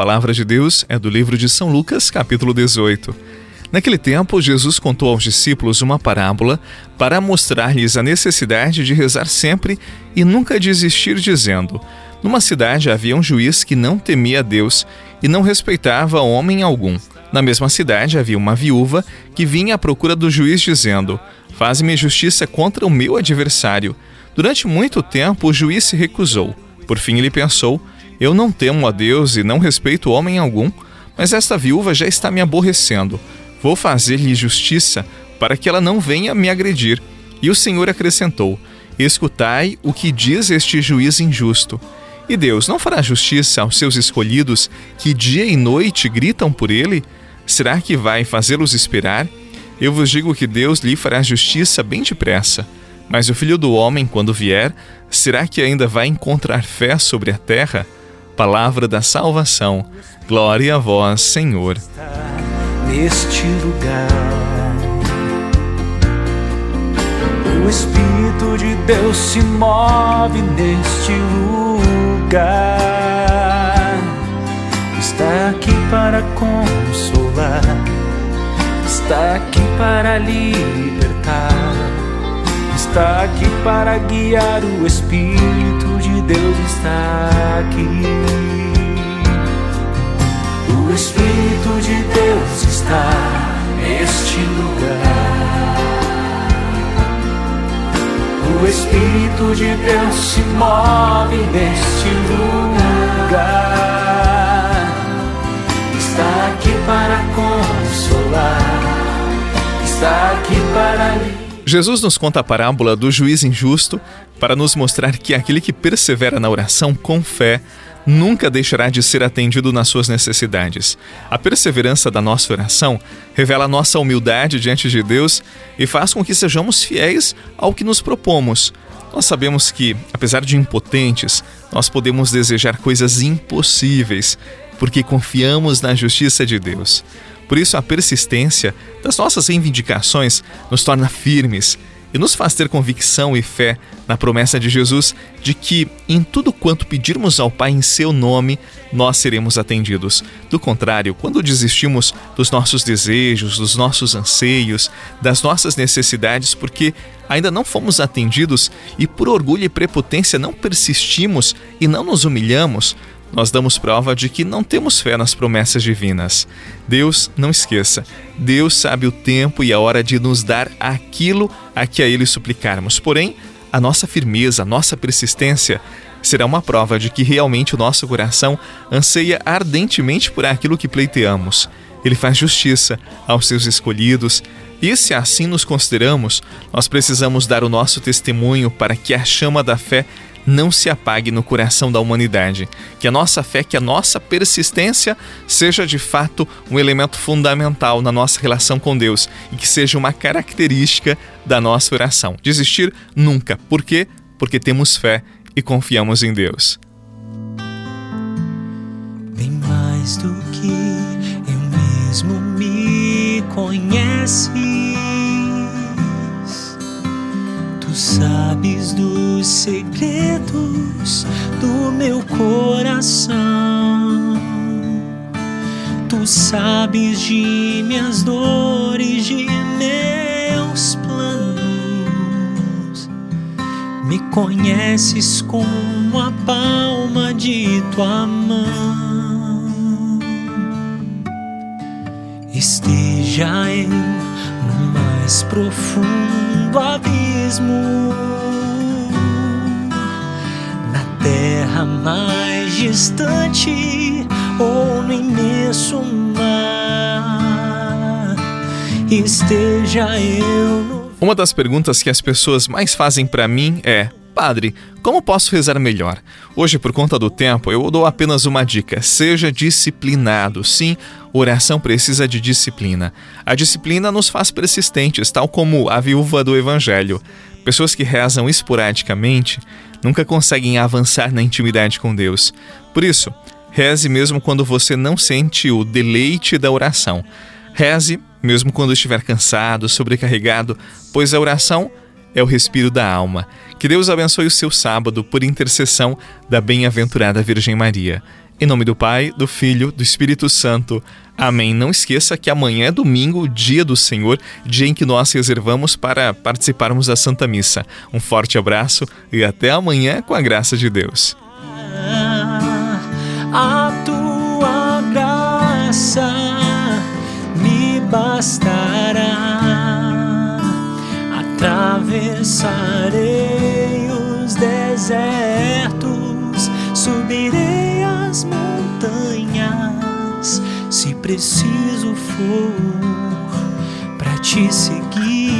palavra de Deus é do livro de São Lucas, capítulo 18. Naquele tempo, Jesus contou aos discípulos uma parábola para mostrar-lhes a necessidade de rezar sempre e nunca desistir, dizendo: Numa cidade havia um juiz que não temia Deus e não respeitava homem algum. Na mesma cidade havia uma viúva que vinha à procura do juiz, dizendo: Faze-me justiça contra o meu adversário. Durante muito tempo o juiz se recusou. Por fim ele pensou: eu não temo a Deus e não respeito homem algum, mas esta viúva já está me aborrecendo. Vou fazer-lhe justiça para que ela não venha me agredir. E o Senhor acrescentou: Escutai o que diz este juiz injusto. E Deus não fará justiça aos seus escolhidos que dia e noite gritam por ele? Será que vai fazê-los esperar? Eu vos digo que Deus lhe fará justiça bem depressa. Mas o filho do homem, quando vier, será que ainda vai encontrar fé sobre a terra? Palavra da salvação. Glória a vós, Senhor. Neste lugar, o Espírito de Deus se move neste lugar. Está aqui para consolar, está aqui para libertar, está aqui para guiar o Espírito Deus está aqui. O Espírito de Deus está neste lugar. O Espírito de Deus se move neste lugar. Jesus nos conta a parábola do juiz injusto para nos mostrar que aquele que persevera na oração com fé nunca deixará de ser atendido nas suas necessidades. A perseverança da nossa oração revela nossa humildade diante de Deus e faz com que sejamos fiéis ao que nos propomos. Nós sabemos que, apesar de impotentes, nós podemos desejar coisas impossíveis, porque confiamos na justiça de Deus. Por isso, a persistência das nossas reivindicações nos torna firmes e nos faz ter convicção e fé na promessa de Jesus de que, em tudo quanto pedirmos ao Pai em seu nome, nós seremos atendidos. Do contrário, quando desistimos dos nossos desejos, dos nossos anseios, das nossas necessidades, porque ainda não fomos atendidos e por orgulho e prepotência não persistimos e não nos humilhamos, nós damos prova de que não temos fé nas promessas divinas. Deus, não esqueça, Deus sabe o tempo e a hora de nos dar aquilo a que a Ele suplicarmos. Porém, a nossa firmeza, a nossa persistência será uma prova de que realmente o nosso coração anseia ardentemente por aquilo que pleiteamos. Ele faz justiça aos seus escolhidos, e se assim nos consideramos, nós precisamos dar o nosso testemunho para que a chama da fé não se apague no coração da humanidade. Que a nossa fé, que a nossa persistência seja de fato um elemento fundamental na nossa relação com Deus e que seja uma característica da nossa oração. Desistir nunca. Por quê? Porque temos fé e confiamos em Deus. Bem mais do que eu mesmo me conheces, tu sabes dos segredos do meu coração. Tu sabes de minhas dores, de meus planos. Me conheces como a palma de tua mão. Esteja eu no mais profundo abismo. Terra mais distante ou no imenso mar, esteja eu no... Uma das perguntas que as pessoas mais fazem para mim é: padre, como posso rezar melhor? Hoje, por conta do tempo, eu dou apenas uma dica: seja disciplinado. Sim, oração precisa de disciplina. A disciplina nos faz persistentes, tal como a viúva do Evangelho. Pessoas que rezam esporadicamente nunca conseguem avançar na intimidade com Deus. Por isso, reze mesmo quando você não sente o deleite da oração. Reze mesmo quando estiver cansado, sobrecarregado, pois a oração é o respiro da alma. Que Deus abençoe o seu sábado por intercessão da bem-aventurada Virgem Maria. Em nome do Pai, do Filho, do Espírito Santo. Amém. Não esqueça que amanhã é domingo, dia do Senhor, dia em que nós reservamos para participarmos da Santa Missa. Um forte abraço e até amanhã com a graça de Deus. Desertos, subirei as montanhas, se preciso for, para te seguir.